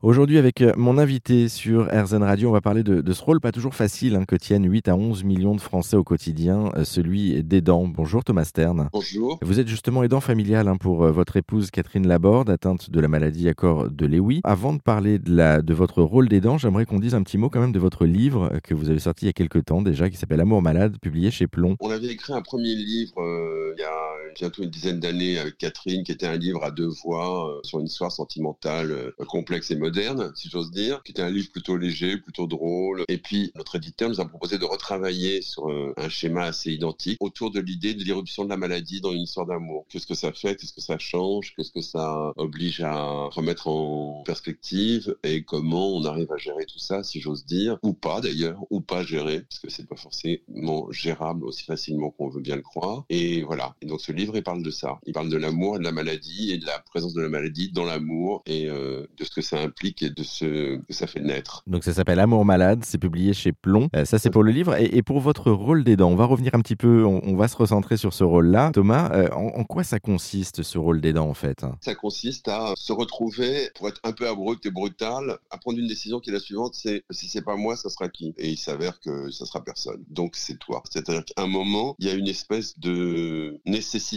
Aujourd'hui, avec euh, mon invité sur RZN Radio, on va parler de, ce rôle pas toujours facile hein, que tiennent 8 à 11 millions de Français au quotidien, euh, celui d'aidant. Bonjour Thomas Stern. Bonjour. Vous êtes justement aidant familial hein, pour euh, votre épouse Catherine Laborde, atteinte de la maladie à corps de Lewy. Avant de parler de, la, de votre rôle d'aidant, j'aimerais qu'on dise un petit mot quand même de votre livre que vous avez sorti il y a quelques temps déjà, qui s'appelle Amour malade, publié chez Plomb. On avait écrit un premier livre il y a bientôt une dizaine d'années avec Catherine, qui était un livre à deux voix sur une histoire sentimentale complexe et moderne, si j'ose dire, qui était un livre plutôt léger, plutôt drôle. Et puis, notre éditeur nous a proposé de retravailler sur euh, un schéma assez identique autour de l'idée de l'irruption de la maladie dans une histoire d'amour. Qu'est-ce que ça fait? Qu'est-ce que ça change? Qu'est-ce que ça oblige à remettre en perspective? Et comment on arrive à gérer tout ça, si j'ose dire, ou pas d'ailleurs, ou pas gérer, parce que c'est pas forcément gérable aussi facilement qu'on veut bien le croire. Et voilà. Et donc, ce livre, il parle de ça. Il parle de l'amour et de la maladie et de la présence de la maladie dans l'amour et euh, de ce que ça implique et de ce que ça fait naître. Donc ça s'appelle Amour malade, c'est publié chez Plomb. Euh, ça c'est pour le livre. Et, pour votre rôle d'aidant, on va revenir un petit peu, on, va se recentrer sur ce rôle-là. Thomas, euh, en, quoi ça consiste ce rôle d'aidant en fait? Ça consiste à se retrouver, pour être un peu abrupt et brutal, à prendre une décision qui est la suivante, c'est si c'est pas moi, ça sera qui? Et il s'avère que ça sera personne. Donc c'est toi. C'est-à-dire qu'à un moment, il y a une espèce de nécessité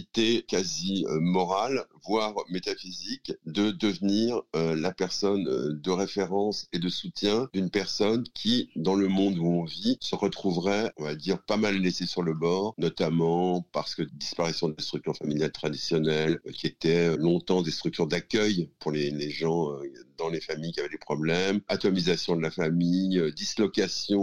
quasi euh, morale, voire métaphysique, de devenir la personne de référence et de soutien d'une personne qui, dans le monde où on vit, se retrouverait, on va dire, pas mal laissée sur le bord, notamment parce que disparition des structures familiales traditionnelles, euh, qui étaient longtemps des structures d'accueil pour les, les gens euh, dans les familles qui avaient des problèmes, atomisation de la famille, euh, dislocation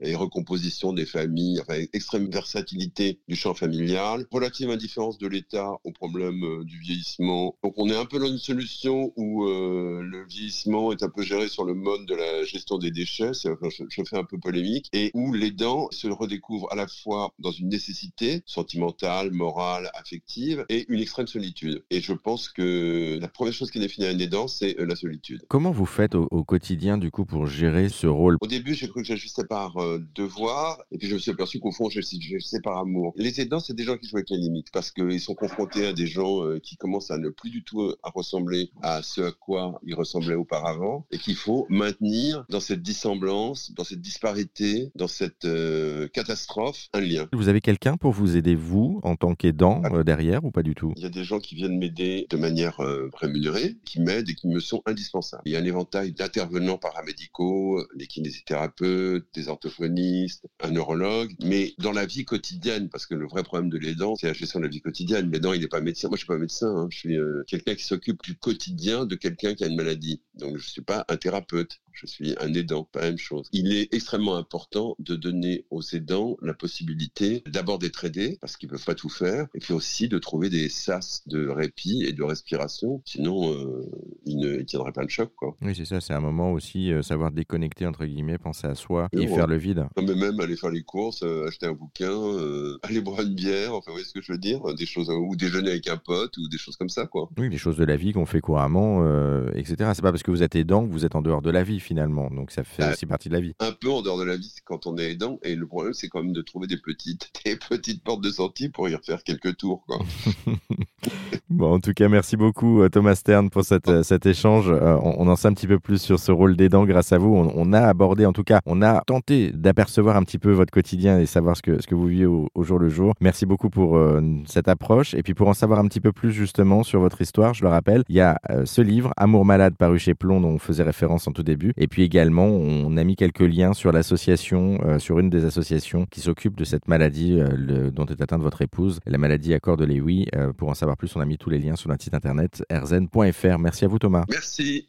et recomposition des familles, enfin, extrême versatilité du champ familial, relative indifférence de l'État au problème du vieillissement. Donc on est un peu dans une solution où le vieillissement est un peu gérer sur le mode de la gestion des déchets, je, fais un peu polémique, et où l'aidant se redécouvre à la fois dans une nécessité sentimentale, morale, affective, et une extrême solitude. Et je pense que la première chose qui définit un aidant, c'est euh, la solitude. Comment vous faites au, quotidien, du coup, pour gérer ce rôle? Au début, j'ai cru que j'ajustais par euh, devoir, et puis je me suis aperçu qu'au fond, j'ajustais par amour. Les aidants, c'est des gens qui jouent avec les limites, parce qu'ils sont confrontés à des gens euh, qui commencent à ne plus du tout à ressembler à ce à quoi ils ressemblaient auparavant, et qu'il faut maintenir dans cette dissemblance, dans cette disparité, dans cette euh, catastrophe, un lien. Vous avez quelqu'un pour vous aider, vous, en tant qu'aidant, ah. euh, derrière, ou pas du tout? Il y a des gens qui viennent m'aider de manière euh, rémunérée, qui m'aident et qui me sont indispensables. Il y a un éventail d'intervenants paramédicaux, des kinésithérapeutes, des orthophonistes, un neurologue, mais dans la vie quotidienne, parce que le vrai problème de l'aidant, c'est la gestion de la vie quotidienne. L'aidant, il n'est pas médecin. Moi, je suis pas médecin. Hein. Je suis quelqu'un qui s'occupe du quotidien de quelqu'un qui a une maladie. Donc, je suis pas un thérapeute, je suis un aidant, pas la même chose. Il est extrêmement important de donner aux aidants la possibilité d'abord d'être aidés, parce qu'ils peuvent pas tout faire, et puis aussi de trouver des sas de répit et de respiration, sinon euh, ils ne tiendraient pas le choc. Quoi. Oui, c'est ça, c'est un moment aussi, euh, savoir déconnecter, entre guillemets, penser à soi et, faire le vide. mais même aller faire les courses, euh, acheter un bouquin, aller boire une bière, enfin, vous voyez ce que je veux dire des choses, Ou déjeuner avec un pote, ou des choses comme ça. Quoi. Oui, des choses de la vie qu'on fait couramment, etc. C'est pas parce que vous êtes aidant que vous êtes en dehors de la vie finalement. Donc ça fait bah, aussi partie de la vie. Un peu en dehors de la vie quand on est aidant. Et le problème, c'est quand même de trouver des petites, des petites portes de sortie pour y refaire quelques tours. Quoi. bon, en tout cas, merci beaucoup euh, Thomas Stern pour cette, euh, cet échange. Euh, on, en sait un petit peu plus sur ce rôle d'aidant grâce à vous. On, a abordé, en tout cas, on a tenté d'apercevoir un petit peu votre quotidien et savoir ce que, ce que vous vivez au, jour le jour. Merci beaucoup pour cette approche. Et puis pour en savoir un petit peu plus justement sur votre histoire, je le rappelle, il y a ce livre, Amour malade, paru chez Plomb, dont on faisait référence en tout début. Et puis également, on a mis quelques liens sur l'association, euh, sur une des associations qui s'occupe de cette maladie euh, dont est atteinte votre épouse, la maladie à corps de Lewy. Euh, pour en savoir plus, on a mis tous les liens sur notre site internet rzn.fr. Merci à vous Thomas. Merci.